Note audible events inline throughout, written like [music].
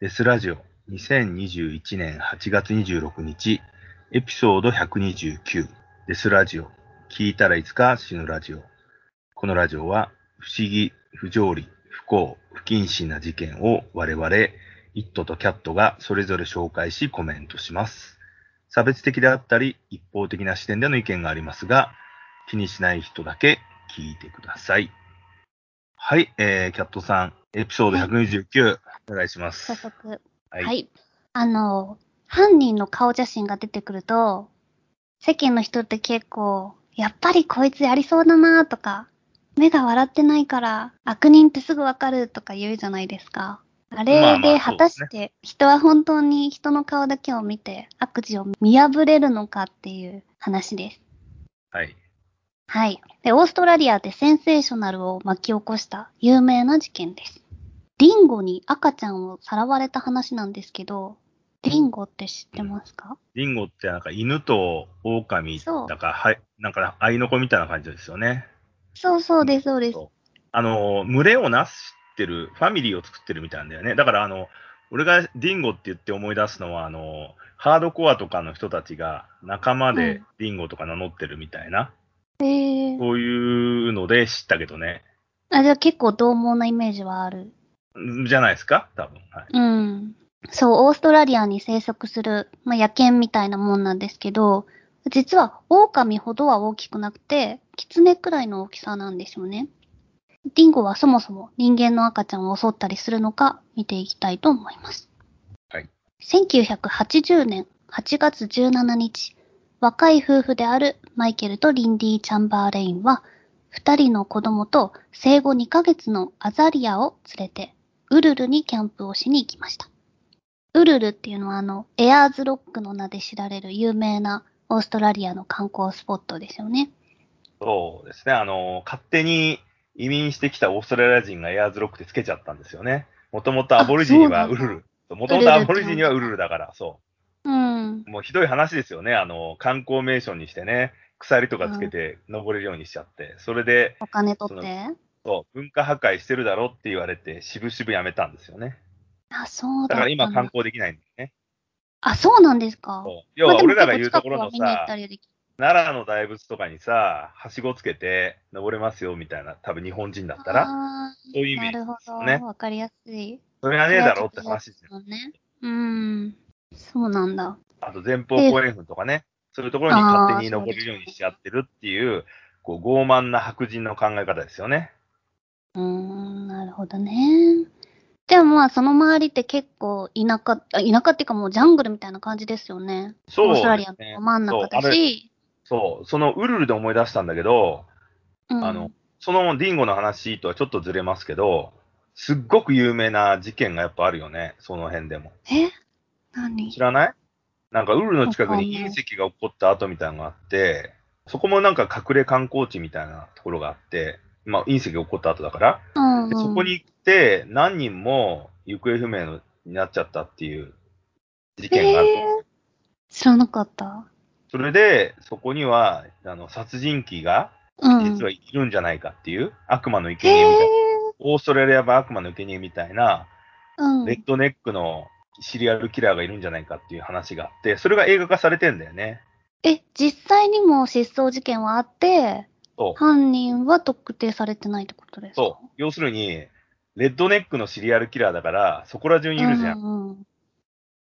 デスラジオ2021年8月26日エピソード129デスラジオ聞いたらいつか死ぬラジオこのラジオは不思議、不条理、不幸、不謹慎な事件を我々イットとキャットがそれぞれ紹介しコメントします。差別的であったり一方的な視点での意見がありますが気にしない人だけ聞いてください。はい、えー、キャットさん、エピソード129、お願いします。早速。ははい。あの、犯人の顔写真が出てくると、世間の人って結構、やっぱりこいつやりそうだなとか、目が笑ってないから悪人ってすぐわかるとか言うじゃないですか。あれで果たして人は本当に人の顔だけを見て悪事を見破れるのかっていう話です。はい。はい。で、オーストラリアでセンセーショナルを巻き起こした有名な事件です。リンゴに赤ちゃんをさらわれた話なんですけど、リンゴって知ってますか？リンゴってなんか犬と狼だから、はい、なんか愛の子みたいな感じですよね。そうそうです、そうです。あの、群れをなしてる、ファミリーを作ってるみたいなんだよね。だから、あの、俺がディンゴって言って思い出すのは、あの、ハードコアとかの人たちが仲間でうんディンゴとか名乗ってるみたいな、へー。そういうので知ったけどね。あ、じゃあ結構獰猛なイメージはある？んじゃないですか？多分。はい。うん。そう、オーストラリアに生息する、まあ、野犬みたいなもんなんですけど、実は狼ほどは大きくなくて、狐くらいの大きさなんですよね。ディンゴはそもそも人間の赤ちゃんを襲ったりするのか見ていきたいと思います。はい。1980年8月17日、若い夫婦であるマイケルとリンディ・チャンバーレインは、二人の子供と生後2ヶ月のアザリアを連れて、ウルルにキャンプをしに行きました。ウルルっていうのはあの、エアーズロックの名で知られる有名なオーストラリアの観光スポットですよね。そうですね。あの、勝手に移民してきたオーストラリア人がエアーズロックってつけちゃったんですよね。もともとアボリジニはウルル。もともとアボリジニはウルルだから、そう。うん。もうひどい話ですよね。あの、観光名所にしてね、鎖とかつけて登れるようにしちゃって、それで、お金取って？そう、文化破壊してるだろって言われて、渋々やめたんですよね。あ、そうだだ。から今観光できないんだよね。あ、そうなんですか？そう要は俺らが言うところのさ、奈良の大仏とかにさ、はしごつけて登れますよみたいな、多分日本人だったら、あそういうイーなるほメージですよど。ね。わかりやすい。それがねえだろって話ですよ。ね。うん。そうなんだ。あと前方後円墳とかね、そういうところに勝手に登れるようにしちゃってるっていう、こう傲慢な白人の考え方ですよね。うーん、なるほどね。でもまあ、その周りって結構田舎、あ田舎っていうかもうジャングルみたいな感じですよね。そうオーストラリアの真ん中だし。そう、そのウルルで思い出したんだけど、うん、あの、そのディンゴの話とはちょっとずれますけど、すっごく有名な事件がやっぱあるよね、その辺でも。え？何？知らない？なんかウルルの近くに隕石が起こった後みたいなのがあって、そこもなんか隠れ観光地みたいなところがあって、まあ隕石が起こった後だから、うん、うん。でそこに行って何人も行方不明のになっちゃったっていう事件がある。えー知らなかった。それで、そこには、あの、殺人鬼がうん。実はいるんじゃないかっていう、悪魔の生贄みたいな、へオーストラリア版悪魔の生贄みたいな、ーうん。レッドネックのシリアルキラーがいるんじゃないかっていう話があって、それが映画化されてんだよね。え、実際にも失踪事件はあって。犯人は特定されてないってことですか？そう。要するに、レッドネックのシリアルキラーだから、そこら中にいるじゃん、うんうん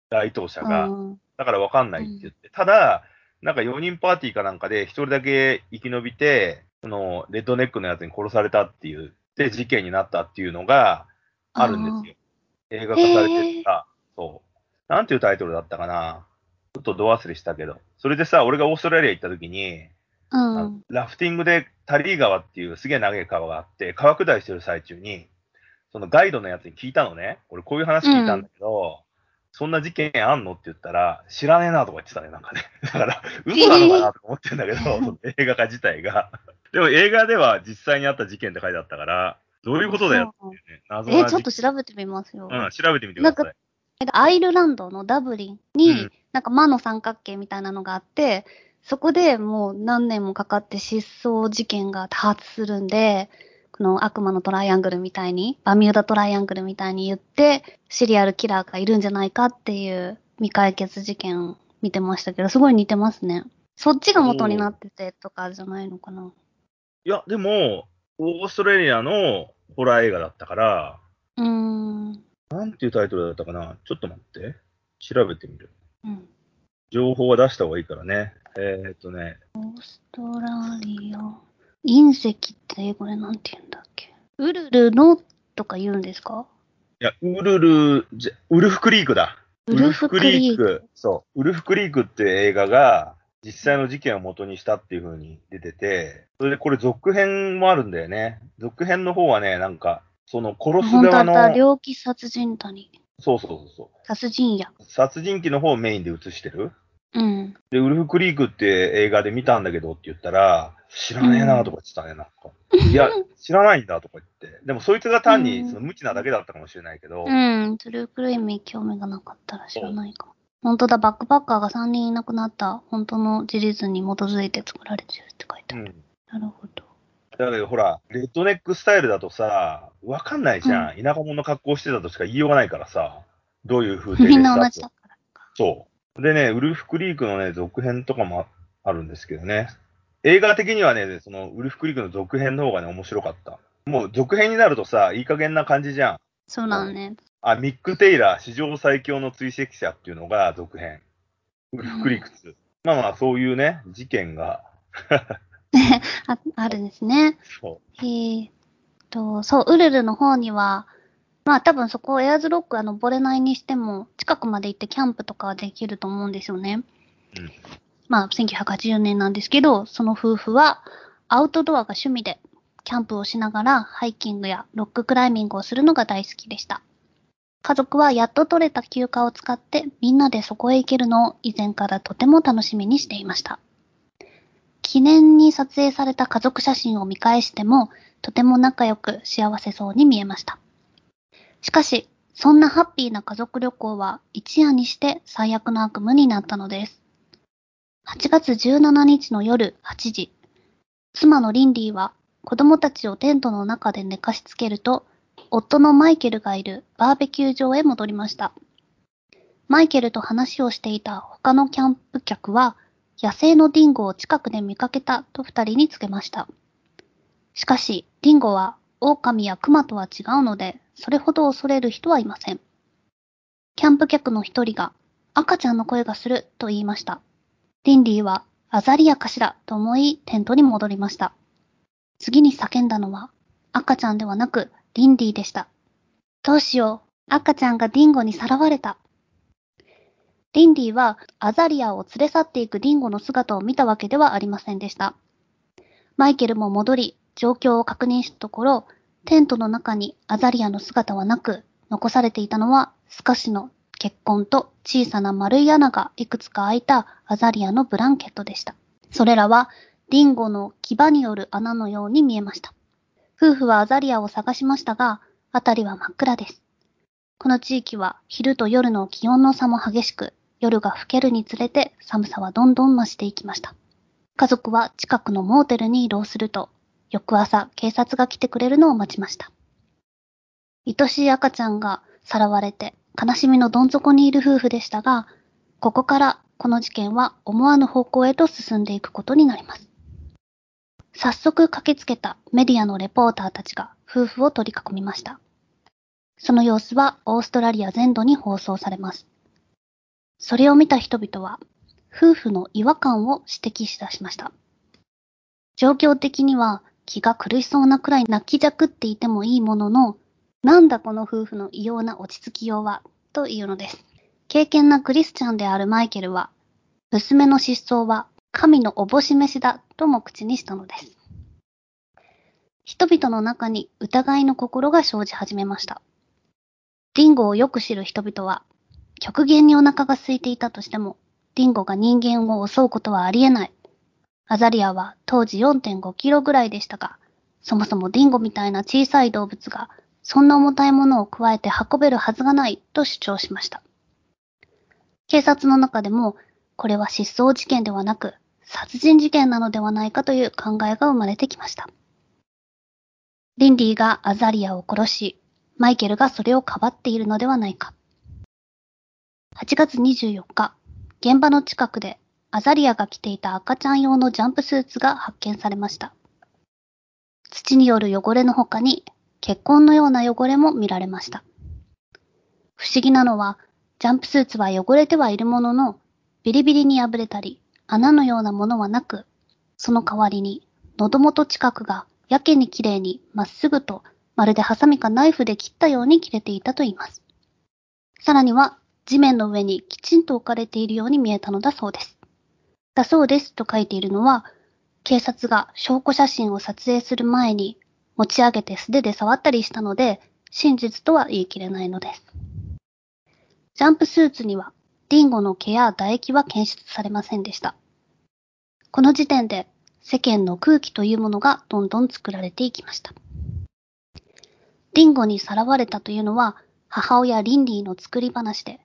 該当者が。うんだからわかんないって言って。ただ、なんか4人パーティーかなんかで一人だけ生き延びて、その、レッドネックのやつに殺されたっていう、で、事件になったっていうのがあるんですよ。映画化されてるさ、そう。なんていうタイトルだったかなちょっとど忘れしたけど。それでさ、俺がオーストラリア行った時に、うん。ラフティングでタリー川っていうすげえ長い川があって、川下りしてる最中に、そのガイドのやつに聞いたのね。俺こういう話聞いたんだけど、そんな事件あんのって言ったら、知らねえなとか言ってたね、なんかね。[laughs] だから、嘘なのかなとか思ってんだけど、映画化自体が。でも映画では実際にあった事件って書いてあったから、どういうことだよってね。謎なえ、事ちょっと調べてみますよ。うん、調べてみてください。アイルランドのダブリンに、うんなんか魔の三角形みたいなのがあって、そこでもう何年もかかって失踪事件が多発するんで、この悪魔のトライアングルみたいに、バミューダトライアングルみたいに言って、シリアルキラーがいるんじゃないかっていう未解決事件見てましたけど、すごい似てますね。そっちが元になっててとかじゃないのかな。いや、でも、オーストラリアのホラー映画だったから、うーん。なんていうタイトルだったかな？ちょっと待って。調べてみる。うん。情報は出した方がいいからね。えーっとね、オーストラリア。隕石って英語でなんて言うんだっけ？ウルルのとか言うんですか？いや、ウルル、じゃウルフクリークだ。ウルフクリーク。そう。ウルフクリークっていう映画が、実際の事件を元にしたっていう風に出てて、それでこれ続編もあるんだよね。続編の方はね、なんか、その殺す本当だ側の、った。猟奇殺人谷。そうそうそうそ殺人や。う。殺人鬼の方をメインで映してる？うん。で、ウルフクリークって映画で見たんだけどって言ったら、知らねえなとか言ってたね、なんか。いや、知らないんだとか言って。でもそいつが単にうんその無知なだけだったかもしれないけど、うん。トゥルークルームに興味がなかったら知らないかも。本当だ、バックパッカーが3人いなくなった本当の事実に基づいて作られてるって書いてある。うん。なるほど。だけどほら、レッドネックスタイルだとさ、わかんないじゃん。田舎者の格好してたとしか言いようがないからさ、どういう風景でみんしたな同じだから。そう。でね、ウルフクリークのね、続編とかもあるんですけどね。映画的にはね、そのウルフクリークの続編の方がね、面白かった。もう続編になるとさ、いい加減な感じじゃん。そうだね。あ、ミック・テイラー、史上最強の追跡者っていうのが続編。ウルフクリーク2。まあまあ、そういうね、事件が、[laughs] ああるんですね。そえーっと、そう、ウルルの方には、まあ多分そこエアーズロックは登れないにしても、近くまで行ってキャンプとかはできると思うんですよね。うんまあ1980年なんですけど、その夫婦はアウトドアが趣味で、キャンプをしながらハイキングやロッククライミングをするのが大好きでした。家族はやっと取れた休暇を使ってみんなでそこへ行けるのを以前からとても楽しみにしていました。記念に撮影された家族写真を見返しても、とても仲良く幸せそうに見えました。しかし、そんなハッピーな家族旅行は一夜にして最悪の悪夢になったのです。8月17日の夜8時、妻のリンリーは子供たちをテントの中で寝かしつけると、夫のマイケルがいるバーベキュー場へ戻りました。マイケルと話をしていた他のキャンプ客は、野生のディンゴを近くで見かけたと二人に告げました。しかし、ディンゴは狼やクマとは違うので、それほど恐れる人はいません。キャンプ客の一人が、赤ちゃんの声がすると言いました。リンリーは、アザリアかしらと思い、テントに戻りました。次に叫んだのは、赤ちゃんではなく、リンリーでした。どうしよう、赤ちゃんがディンゴにさらわれた。リンリーはアザリアを連れ去っていくディンゴの姿を見たわけではありませんでした。マイケルも戻り、状況を確認したところ、テントの中にアザリアの姿はなく、残されていたのはスカシの血痕と小さな丸い穴がいくつか開いたアザリアのブランケットでした。それらはディンゴの牙による穴のように見えました。夫婦はアザリアを探しましたが、辺りは真っ暗です。この地域は昼と夜の気温の差も激しく、夜が更けるにつれて寒さはどんどん増していきました。家族は近くのモーテルに移動すると、翌朝警察が来てくれるのを待ちました。愛しい赤ちゃんがさらわれて悲しみのどん底にいる夫婦でしたが、ここからこの事件は思わぬ方向へと進んでいくことになります。早速駆けつけたメディアのレポーターたちが夫婦を取り囲みました。その様子はオーストラリア全土に放送されます。それを見た人々は、夫婦の違和感を指摘しだしました。状況的には気が苦しそうなくらい泣きじゃくっていてもいいものの、なんだこの夫婦の異様な落ち着きようは、というのです。敬虔なクリスチャンであるマイケルは、娘の失踪は神のおぼし飯だとも口にしたのです。人々の中に疑いの心が生じ始めました。ディンゴをよく知る人々は、極限にお腹が空いていたとしても、ディンゴが人間を襲うことはありえない。アザリアは当時4.5キロぐらいでしたが、そもそもディンゴみたいな小さい動物が、そんな重たいものを加えて運べるはずがないと主張しました。警察の中でも、これは失踪事件ではなく、殺人事件なのではないかという考えが生まれてきました。リンディがアザリアを殺し、マイケルがそれをかばっているのではないか。8月24日、現場の近くでアザリアが着ていた赤ちゃん用のジャンプスーツが発見されました。土による汚れの他に血痕のような汚れも見られました。不思議なのは、ジャンプスーツは汚れてはいるものの、ビリビリに破れたり、穴のようなものはなく、その代わりに、喉元近くがやけに綺麗にまっすぐと、まるでハサミかナイフで切ったように切れていたと言います。さらには、地面の上にきちんと置かれているように見えたのだそうです。だそうですと書いているのは、警察が証拠写真を撮影する前に持ち上げて素手で触ったりしたので、真実とは言い切れないのです。ジャンプスーツには、リンゴの毛や唾液は検出されませんでした。この時点で世間の空気というものがどんどん作られていきました。リンゴにさらわれたというのは母親リンディの作り話で、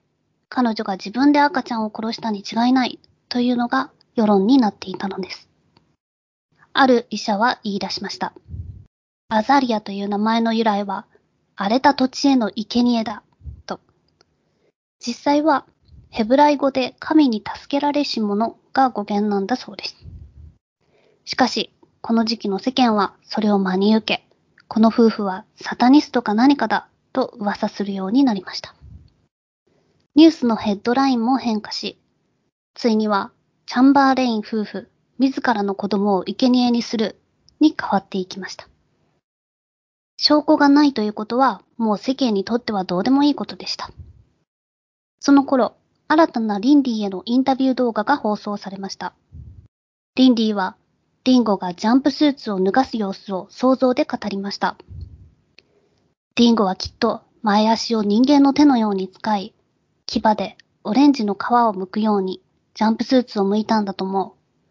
彼女が自分で赤ちゃんを殺したに違いないというのが世論になっていたのです。ある医者は言い出しました。アザリアという名前の由来は、荒れた土地への生贄だと実際はヘブライ語で神に助けられし者が語源なんだそうです。しかし、この時期の世間はそれを真に受け、この夫婦はサタニストか何かだと噂するようになりました。ニュースのヘッドラインも変化し、ついにはチャンバーレイン夫婦自らの子供を生贄にするに変わっていきました。証拠がないということはもう世間にとってはどうでもいいことでした。その頃、新たなリンディへのインタビュー動画が放送されました。リンディは、リンゴがジャンプスーツを脱がす様子を想像で語りました。リンゴはきっと前足を人間の手のように使い、牙でオレンジの皮を剥くようにジャンプスーツを剥いたんだと思う。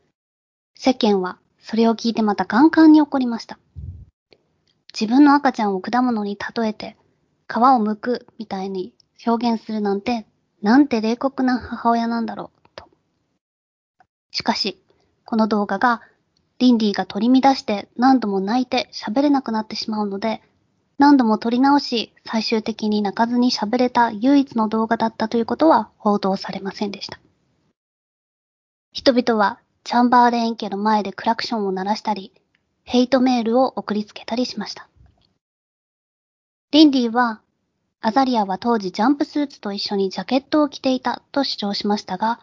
世間はそれを聞いてまたガンガンに怒りました。自分の赤ちゃんを果物に例えて皮を剥くみたいに表現するなんてなんて冷酷な母親なんだろう、と。しかし、この動画が、リンディが取り乱して何度も泣いて喋れなくなってしまうので、何度も撮り直し、最終的に泣かずに喋れた唯一の動画だったということは報道されませんでした。人々はチャンバーレーン家の前でクラクションを鳴らしたり、ヘイトメールを送りつけたりしました。リンディはアザリアは当時ジャンプスーツと一緒にジャケットを着ていたと主張しましたが、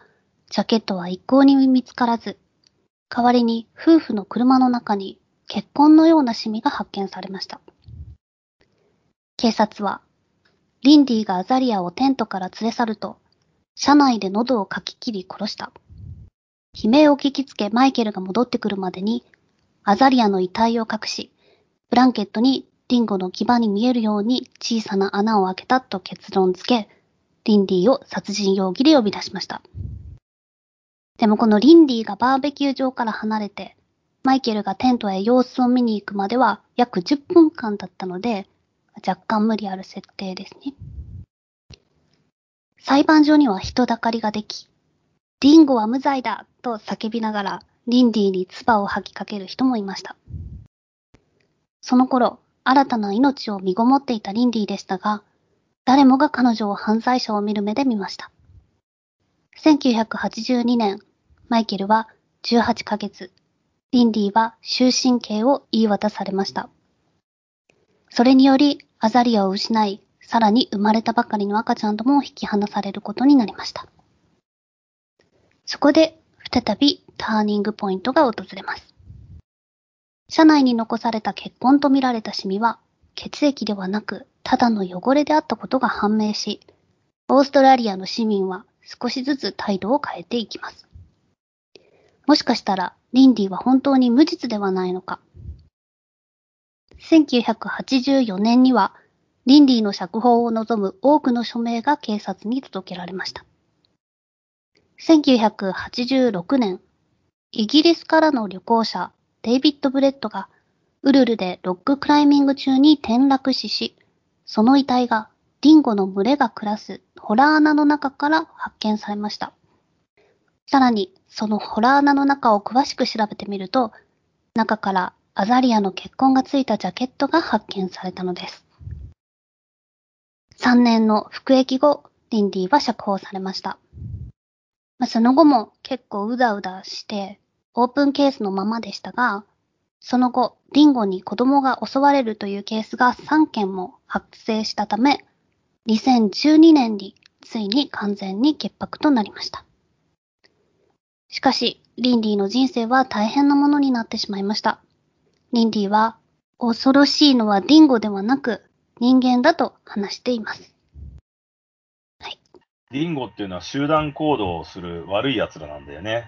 ジャケットは一向に見つからず、代わりに夫婦の車の中に血痕のようなシミが発見されました。警察は、リンディがアザリアをテントから連れ去ると、車内で喉をかき切り殺した。悲鳴を聞きつけマイケルが戻ってくるまでに、アザリアの遺体を隠し、ブランケットにリンゴの牙に見えるように小さな穴を開けたと結論付け、リンディを殺人容疑で呼び出しました。でもこのリンディがバーベキュー場から離れて、マイケルがテントへ様子を見に行くまでは約10分間だったので、若干無理ある設定ですね。裁判所には人だかりができ、リンゴは無罪だと叫びながら、リンディに唾を吐きかける人もいました。その頃、新たな命を身ごもっていたリンディでしたが、誰もが彼女を犯罪者を見る目で見ました。1982年、マイケルは18ヶ月、リンディは終身刑を言い渡されました。それにより、アザリアを失い、さらに生まれたばかりの赤ちゃんとも引き離されることになりました。そこで、再びターニングポイントが訪れます。車内に残された血痕とみられたシミは、血液ではなく、ただの汚れであったことが判明し、オーストラリアの市民は少しずつ態度を変えていきます。もしかしたら、リンディは本当に無実ではないのか。1984年には、リンディの釈放を望む多くの署名が警察に届けられました。1986年、イギリスからの旅行者デイビッド・ブレットがウルルでロッククライミング中に転落死し、その遺体がディンゴの群れが暮らすホラー穴の中から発見されました。さらに、そのホラー穴の中を詳しく調べてみると、中からアザリアの血痕がついたジャケットが発見されたのです。3年の服役後、リンディは釈放されました。まあ、その後も結構うだうだして、オープンケースのままでしたが、その後、ディンゴに子供が襲われるというケースが3件も発生したため、2012年についに完全に潔白となりました。しかし、リンディの人生は大変なものになってしまいました。リンディは、恐ろしいのはディンゴではなく、人間だと話しています。ディンゴっていうのは集団行動をする悪い奴らなんだよね。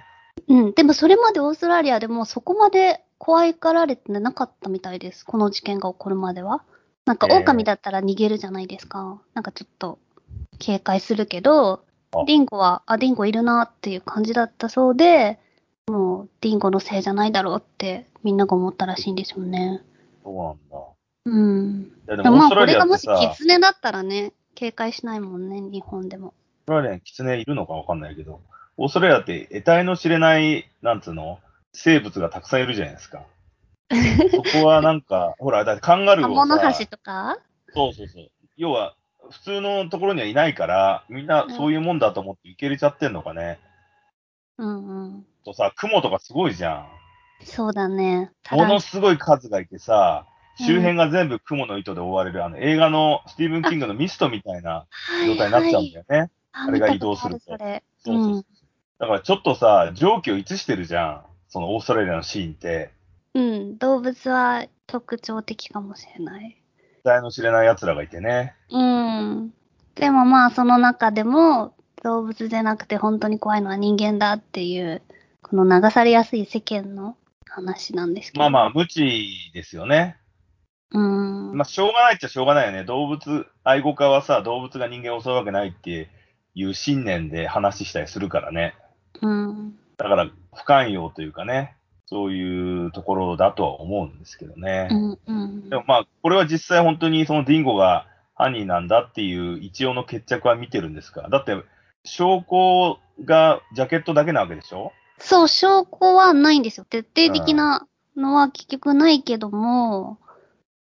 うん。でもそれまでオーストラリアでもそこまで怖いかられてなかったみたいです。この事件が起こるまでは。なんかえー狼だったら逃げるじゃないですか。なんかちょっと警戒するけどあ、ディンゴは、あ、ディンゴいるなっていう感じだったそうで、もうディンゴのせいじゃないだろうってみんなが思ったらしいんですよね。そうなんだ。うん。でもまあこれがもしアってさ、キツネだったらね、警戒しないもんね、日本でも。オーストラリアにキツネいるのかわかんないけど、オーストラリアって得体の知れない、なんつうの？生物がたくさんいるじゃないですか。[laughs] そこはなんか、ほら、だってカンガルーカをさモノハシ、とか？そうそうそう。要は、普通のところにはいないから、みんなそういうもんだと思って受け入れちゃってんのかね。うんうん。とさ、雲とかすごいじゃん。そうだね。ものすごい数がいてさ、周辺が全部雲の糸で覆われる、あの映画のスティーブン・キングのミストみたいな状態になっちゃうんだよね。ああれが移動するとだからちょっとさ、蒸気を逸してるじゃん。そのオーストラリアのシーンって。うん。動物は特徴的かもしれない。得体の知れない奴らがいてね。うん。でもまあ、その中でも、動物じゃなくて本当に怖いのは人間だっていう、この流されやすい世間の話なんですけど。まあまあ、無知ですよね。うん。まあ、しょうがないっちゃしょうがないよね。動物、愛護家はさ、動物が人間を襲うわけないっていう信念で話したりするからね。うん。だから、不寛容というかね、そういうところだとは思うんですけどね。うん。うん。でもまあ、これは実際本当にそのディンゴが犯人なんだっていう一応の決着は見てるんですかだって、証拠がジャケットだけなわけでしょ？そう、証拠はないんですよ。徹底的なのは結局ないけども、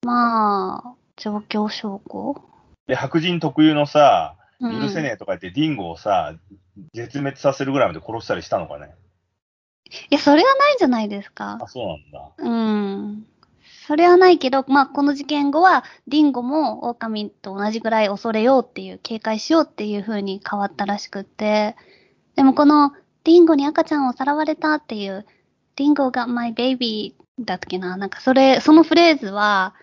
まあ、状況証拠で、白人特有のさ、うん許せねえとか言ってディンゴをさ、絶滅させるぐらいまで殺したりしたのかねいや、それはないんじゃないですかあ、。そうなんだ。うん。それはないけど、まあ、この事件後は、ディンゴも狼と同じぐらい恐れようっていう、警戒しようっていう風に変わったらしくって、でもこの、ディンゴに赤ちゃんをさらわれたっていう、ディンゴが my baby だったっけななんかそれ、そのフレーズは、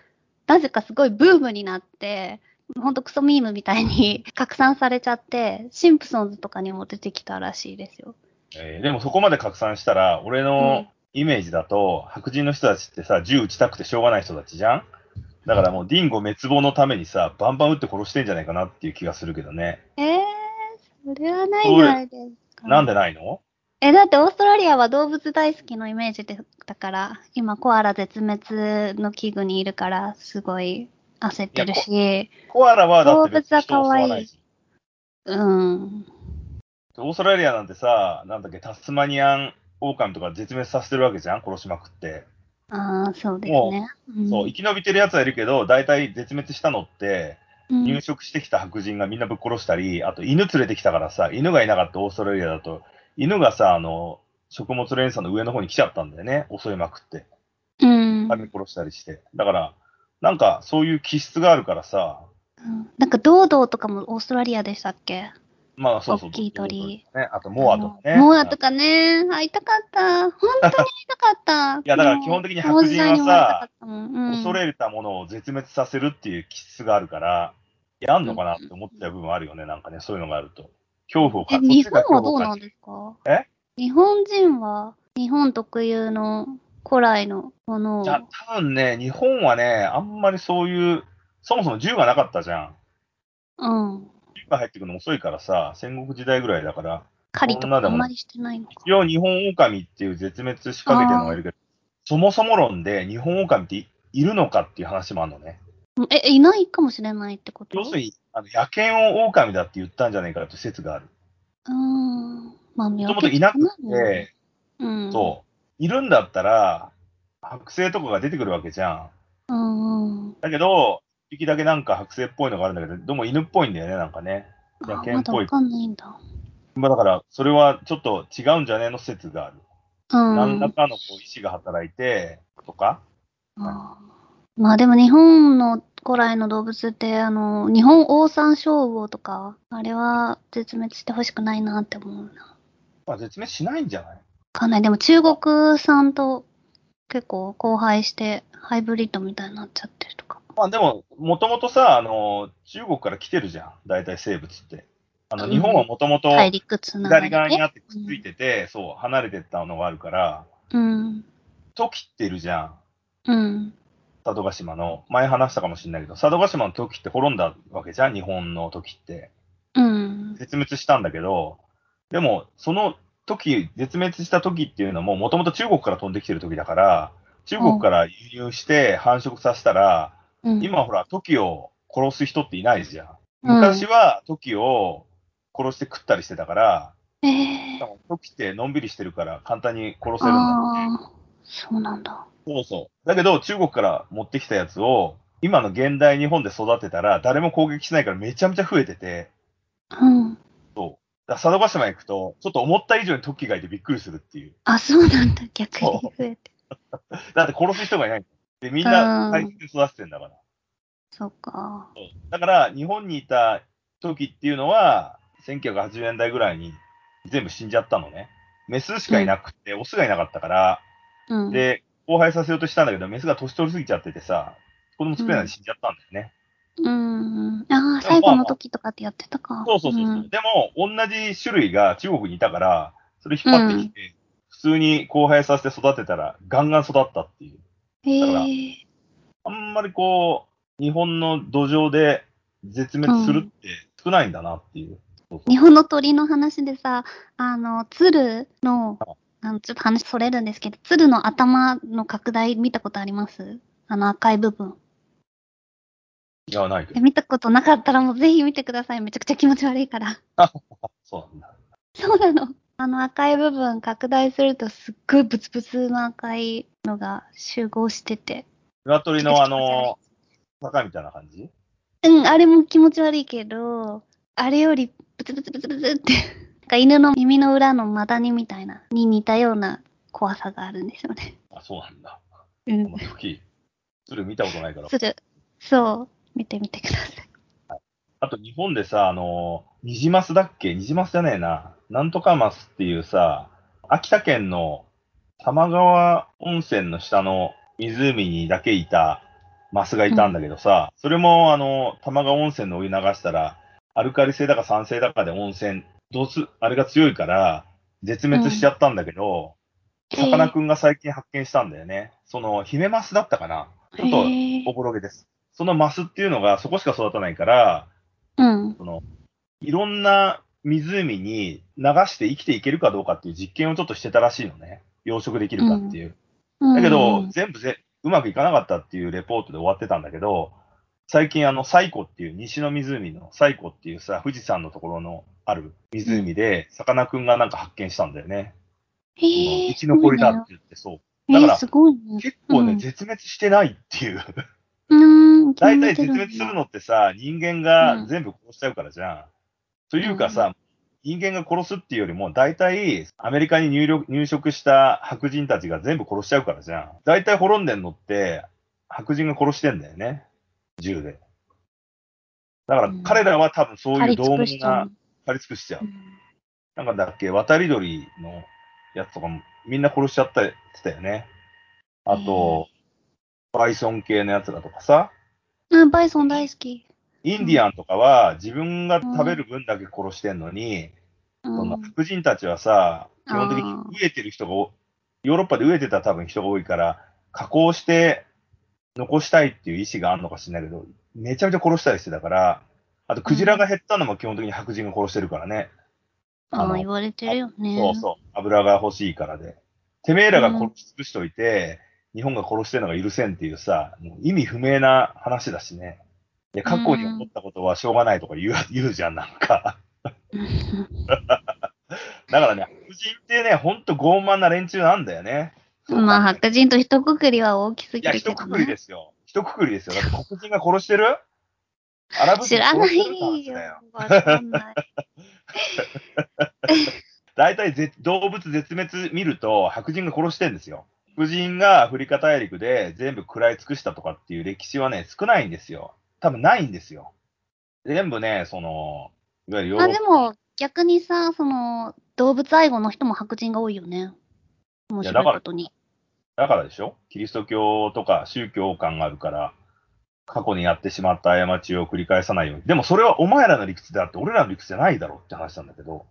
なぜかすごいブームになって、ほんとクソミームみたいに [laughs] 拡散されちゃって、シンプソンズとかにも出てきたらしいですよ。えーでもそこまで拡散したら、俺のイメージだと、白人の人たちってさ、銃撃ちたくてしょうがない人たちじゃん？だからもうディンゴ滅亡のためにさ、バンバン撃って殺してんじゃないかなっていう気がするけどね。えー、それはないじゃないですか。なんでないの？え、だってオーストラリアは動物大好きのイメージでだから、今コアラ絶滅の危惧にいるから、すごい焦ってるし、コアラは動物は可愛い。うん。オーストラリアなんてさ、なんだっけ、タスマニアンオオカミとか絶滅させてるわけじゃん殺しまくって。ああ、そうですね。んそう、生き延びてる奴はいるけど、大体絶滅したのって、うん入植してきた白人がみんなぶっ殺したり、あと犬連れてきたからさ、犬がいなかったオーストラリアだと、犬がさ、あの、食物連鎖の上の方に来ちゃったんだよね。襲いまくって。うん。噛み殺したりして。だから、なんかそういう気質があるからさ、うんなんか、ドードーとかもオーストラリアでしたっけ？まあそうそう。大きい鳥。ね、あとモアとかね。モアとかね、会いたかった。本当に会いたかった。[laughs] いやだから基本的に白人はさ、うん、恐れたものを絶滅させるっていう気質があるから、やんのかなって思っちゃう部分あるよね、なんかね、そういうのがあると。恐怖をえ、感日本はどうなんですか？え？日本人は、日本特有の古来のものをじ。ゃ多分ね、日本はね、あんまりそういう、そもそも銃がなかったじゃん。うん。銃が入ってくるの遅いからさ、戦国時代ぐらいだから、狩りとかあんまりしてないのか。一応日本狼っていう絶滅しかけてるのがいるけど、そもそも論で日本狼っていいるのかっていう話もあるのね。うんえ、いないかもしれないってこと？要するに、あの野犬を狼だって言ったんじゃないかという説がある。うーん。まあ、見もともといなくて、うん。そう、いるんだったら、剥製とかが出てくるわけじゃん。うんうん。だけど、一匹だけなんか剥製っぽいのがあるんだけど、どうも犬っぽいんだよね、なんかね。野あ犬っぽいまだわかんないんだ。まあだから、それはちょっと違うんじゃねえの説がある。うん。何らかのこう意志が働いて、とか。あーまあでも日本の古来の動物って、あの、日本オオサンショウウオとか、あれは絶滅してほしくないなって思うな。わまあ絶滅しないんじゃない？かんない。でも中国産と結構交配して、ハイブリッドみたいになっちゃってるとか。まあでも、もともとさ、あの、中国から来てるじゃん。大体生物って。あの、うん日本はもともと大陸つながり左側にあね。ってくっついてて、そう、離れてったのがあるから、うん。トキっているじゃん。うん。佐渡島の。前話したかもしれないけど、佐渡島のトキって滅んだわけじゃん。日本のトキって。うん。絶滅したんだけど、でも、その時、絶滅した時っていうのも、もともと中国から飛んできてる時だから、中国から輸入して繁殖させたら、うん、今ほら、トキを殺す人っていないじゃん。うん昔はトキを殺して食ったりしてたから、ええトキってのんびりしてるから簡単に殺せるんだああ、そうなんだ。そうそう。だけど、中国から持ってきたやつを、今の現代日本で育てたら、誰も攻撃しないからめちゃめちゃ増えてて、うん。だから佐渡島行くと、ちょっと思った以上にトキがいてびっくりするっていう。あ、そうなんだ。逆に増えて。[laughs] だって殺す人がいない。で、みんなうん大切に育ててんだから。そっか。そうだから、日本にいた時っていうのは、1980年代ぐらいに全部死んじゃったのね。メスしかいなくて、オスがいなかったから、うん。で、交配させようとしたんだけど、メスが年取りすぎちゃっててさ、子供作れないで死んじゃったんだよね。うん。ああ、最後の時とかってやってたか。そうそうそう。んでも、同じ種類が中国にいたから、それ引っ張ってきて、普通に交配させて育てたら、ガンガン育ったっていう。だから。あんまりこう、日本の土壌で絶滅するって少ないんだなっていう。そうそう日本の鳥の話でさ、あの、鶴の、あのちょっと話それるんですけど、鶴の頭の拡大見たことあります？あの赤い部分。いや、ないけど。え見たことなかったらもうぜひ見てください。めちゃくちゃ気持ち悪いから。[laughs] そうなんだ。そうなの。あの赤い部分拡大するとすっごいブツブツの赤いのが集合してて。鶏のあの、坂みたいな感じ？うん、あれも気持ち悪いけど、あれよりブツブツブツブツって、なんか犬の耳の裏のマダニみたいな、に似たような怖さがあるんですよね。あ、そうなんだ。うんもう。時、それ見たことないから。する。そう。見てみてください。あと日本でさ、あの、ニジマスだっけ？ニジマスじゃねえな。なんとかマスっていうさ、秋田県の玉川温泉の下の湖にだけいたマスがいたんだけどさ、それもあの、玉川温泉のお湯流したら、アルカリ性だか酸性だかで温泉、度数、あれが強いから、絶滅しちゃったんだけど、さかなクンが最近発見したんだよね。その、ヒメマスだったかなちょっとおぼろげです。そのマスっていうのがそこしか育たないから、うん。その、いろんな湖に流して生きていけるかどうかっていう実験をちょっとしてたらしいのね。養殖できるかっていう。だけど、うん全部ぜうまくいかなかったっていうレポートで終わってたんだけど、最近あの、西湖っていう、西の湖の西湖っていうさ、富士山のところのある湖で、さかなクンがなんか発見したんだよね。へー生き残りだって言ってそう。えだからー、すごいね。結構ね、うん絶滅してないっていう。大体絶滅するのってさ、人間が全部殺しちゃうからじゃん。というかさ、人間が殺すっていうよりも、大体アメリカに入力入植した白人たちが全部殺しちゃうからじゃん。大体滅んでんのって、白人が殺してんだよね。銃で。だからうん彼らは多分そういう獰猛尽くしちゃなう。狩り尽くしちゃうう。んなんかだっけ、渡り鳥のやつとかもみんな殺しちゃったって言ってたよね。あと、バイソン系のやつだとかさ。うん、バイソン大好き。インディアンとかは自分が食べる分だけ殺してんのに、うんその白人たちはさ、基本的に飢えてる人がお、ヨーロッパで飢えてた多分人が多いから、加工して残したいっていう意思があるのかしらないけど、めちゃめちゃ殺したりしてたから、あとクジラが減ったのも基本的に白人が殺してるからね。あのああ、言われてるよね。そうそう。油が欲しいからで。てめえらが殺し尽くしといて、日本が殺してるのが許せんっていうさ、もう意味不明な話だしね。で、過去に起こったことはしょうがないとか言う,、言うじゃん、なんか。う [laughs] んだからね、白人ってね、ほんと傲慢な連中なんだよね。まあ、白人と一括りは大きすいや、ぎるけど、ね。一括りですよ。一括りですよ。だって黒人が殺してる？アラブ人知らないよ。。わかんない。[laughs] 大体ぜ動物絶滅見ると白人が殺してんですよ。白人がアフリカ大陸で全部食らい尽くしたとかっていう歴史はね、少ないんですよ。多分ないんですよ。全部ね、その、いわゆるあ、でも、逆にさ、その、動物愛護の人も白人が多いよね。面白いことに。だからでしょ？キリスト教とか宗教観があるから、過去にやってしまった過ちを繰り返さないように。でもそれはお前らの理屈であって、俺らの理屈じゃないだろうって話なんだけど。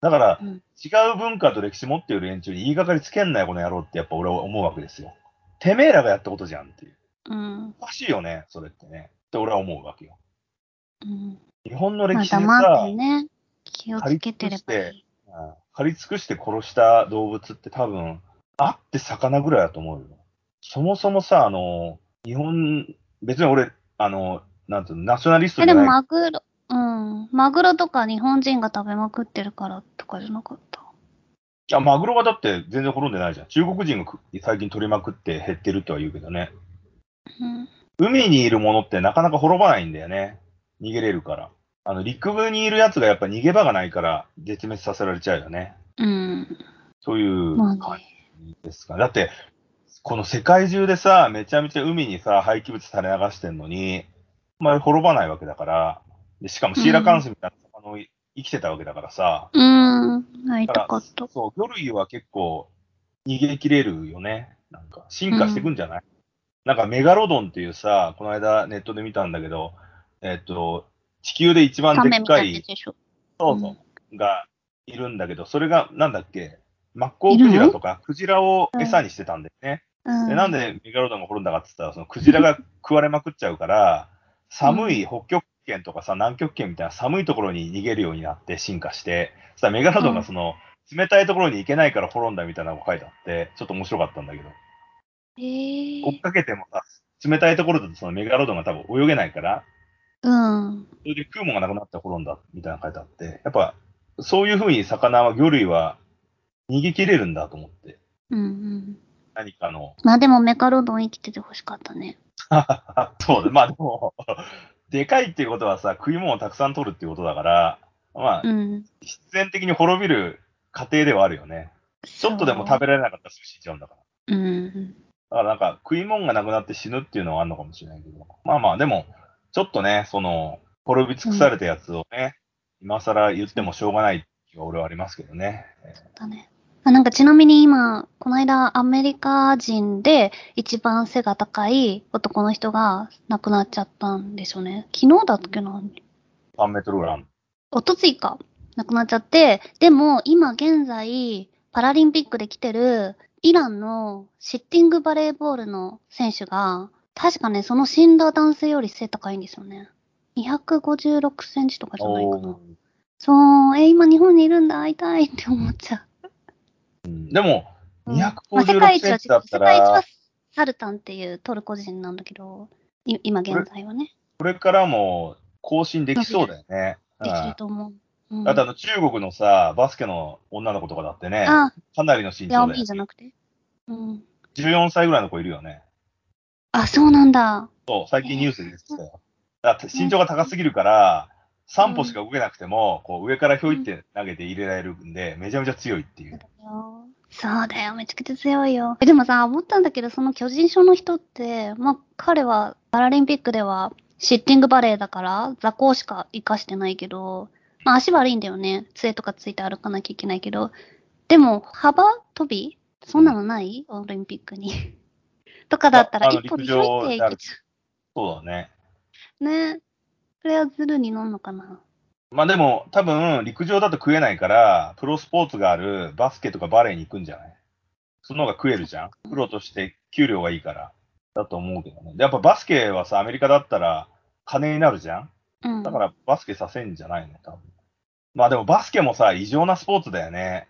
だから、うん違う文化と歴史持っている連中に言いがかりつけんなよ、この野郎ってやっぱ俺は思うわけですよ。てめえらがやったことじゃんっていう。うん。おかしいよね、それってね。って俺は思うわけよ。うん。日本のまあ、歴史でさ、黙ってね、気をつけてればいい。うん狩り尽くして殺した動物って多分、あって魚ぐらいだと思うよ。そもそもさ、あの、日本、別に俺、あの、なんていうの、ナショナリストえ、でもじゃない。マグロ、うん。マグロとか日本人が食べまくってるからとかじゃなかった？いや、マグロがだって全然滅んでないじゃん。中国人がく最近取りまくって減ってるとは言うけどね。うん。海にいるものってなかなか滅ばないんだよね。逃げれるから。あの、陸部にいるやつがやっぱ逃げ場がないから絶滅させられちゃうよね。うん。そういうまあ感ね。じですか。だって、この世界中でさ、めちゃめちゃ海にさ、廃棄物垂れ流してんのに、あんまり滅ばないわけだから、でしかもシーラカンスみたいな魚の生きてたわけだからさ、うん。会いたからった。そう、魚類は結構逃げ切れるよね。なんか、進化していくんじゃない、なんかメガロドンっていうさ、この間ネットで見たんだけど、えっと、地球で一番でっかい。そうそう、がいるんだけど、それがなんだっけ、マッコウクジラとか、クジラを餌にしてたんだよね。うん。で、なんでメガロドンが滅んだかって言ったら、そのクジラが食われまくっちゃうから、寒い北極圏とかさ、南極圏みたいな寒いところに逃げるようになって進化して、そしたらメガロドンがその、冷たいところに行けないから滅んだみたいなのが書いてあって、ちょっと面白かったんだけど、えー追っかけてもさ、冷たいところだとそのメガロドンが多分泳げないから、うん。それで食うもんがなくなって滅んだみたいなの書いてあって、やっぱ、そういうふうに魚は、魚類は逃げ切れるんだと思って、うんうん。何かの、まあでもメカロドン生きてて欲しかったね。[laughs] そうだ、まあでも、[laughs] でかいっていうことはさ、食い物をたくさん取るっていうことだから、まあ、うん。必然的に滅びる過程ではあるよね。ちょっとでも食べられなかったらすぐ死んじゃうんだから。うん。だからなんか、食い物がなくなって死ぬっていうのはあるのかもしれないけど。まあまあ、でも、ちょっとね、その、滅び尽くされたやつをね、今更言ってもしょうがない気は俺はありますけどね。だね。あなんかちなみに今、この間アメリカ人で一番背が高い男の人が亡くなっちゃったんですよね。昨日だっけな？3メートルぐらいおとついか。亡くなっちゃって、でも今現在、パラリンピックで来てるイランのシッティングバレーボールの選手が、確かね、その死んだ男性より背高いんですよね。256センチとかじゃないかな。そう、え、今日本にいるんだ、会いたいって思っちゃうんでも、う。まあ世界256一はセンチだった世界一はら、サルタンっていうトルコ人なんだけど、い今現在はね、これからも更新できそうだよね。できうんると思う。うん、だってあの中国のさ、バスケの女の子とかだってね、あ、かなりの身長で、じゃなくて？うん。14歳ぐらいの子いるよね。あ、そうなんだ。そう、最近ニュースで出てたよ。だって身長が高すぎるから、3歩しか動けなくても、こう上からひょいって投げて入れられるんで、めちゃめちゃ強いっていう。そうだよ、めちゃくちゃ強いよ。えでもさ、思ったんだけど、その巨人症の人って、まあ、彼はパラリンピックではシッティングバレーだから、座高しか活かしてないけど、まあ足悪いんだよね。杖とかついて歩かなきゃいけないけど、でも、幅跳び？そんなのない？オリンピックに。[laughs] とかだったら、一歩でいっていけちゃそうだね。う。ね。それはズルになんのかな。まあでも、多分、陸上だと食えないから、プロスポーツがあるバスケとかバレーに行くんじゃない？その方が食えるじゃんプロとして給料がいいから。だと思うけどね。でやっぱバスケはさ、アメリカだったら金になるじゃん？うん。だからバスケさせんじゃないの？多分。まあでもバスケもさ、異常なスポーツだよね。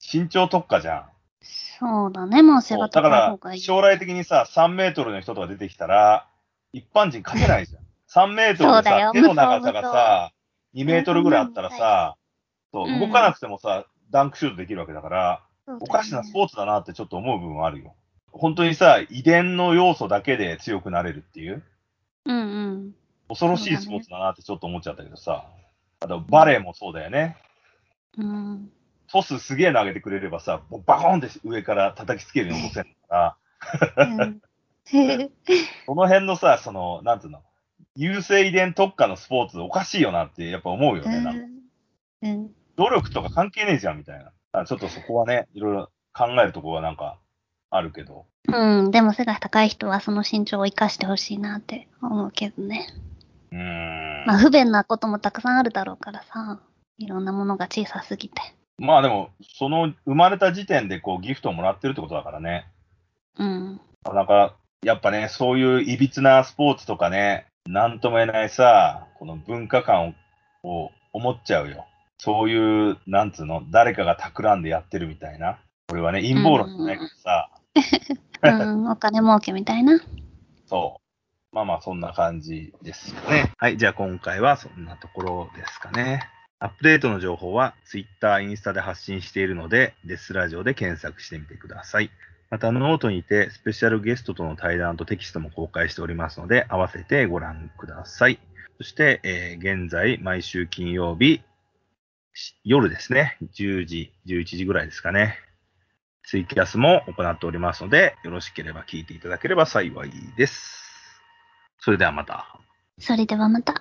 身長特化じゃん。そうだね。もう背がそうだから、高い方がいい。将来的にさ、3メートルの人とか出てきたら、一般人勝てないじゃん。3メートルでさ手の長さがさ、2メートルぐらいあったらさ、そうう、ん動かなくてもさ、ダンクシュートできるわけだから、おかしなスポーツだなってちょっと思う部分はあるよ。本当にさ、遺伝の要素だけで強くなれるっていう、うんうん。恐ろしいスポーツだなってちょっと思っちゃったけどさ。あと、バレーもそうだよね。うん。トスすげえ投げてくれればさ、もうバコーンって上から叩きつけるようにせるから、うんへその辺のさ、その、なんつうの、優勢遺伝特化のスポーツおかしいよなってやっぱ思うよね。なんかうん。努力とか関係ねえじゃんみたいな。あちょっとそこはね、いろいろ考えるところはなんかあるけど。うん。でも背が高い人はその身長を生かしてほしいなって思うけどね。うーん。まあ不便なこともたくさんあるだろうからさ。いろんなものが小さすぎて。まあでも、その生まれた時点でこうギフトをもらってるってことだからね。うん。なんか、やっぱね、そういういびつなスポーツとかね、なんとも言えないさ、この文化観をを思っちゃうよ。そういう、なんつうの、誰かが企んでやってるみたいな。これはね、陰謀論じゃないけどさ、うん。お金儲けみたいな。[laughs] そう。まあまあ、そんな感じですよね。はい、じゃあ今回はそんなところですかね。アップデートの情報は Twitter、インスタで発信しているので、デスラジオで検索してみてください。また、ノートにてスペシャルゲストとの対談とテキストも公開しておりますので、合わせてご覧ください。そして、えー現在、毎週金曜日、夜ですね、10時、11時ぐらいですかね。ツイキャスも行っておりますので、よろしければ聞いていただければ幸いです。それではまた。それではまた。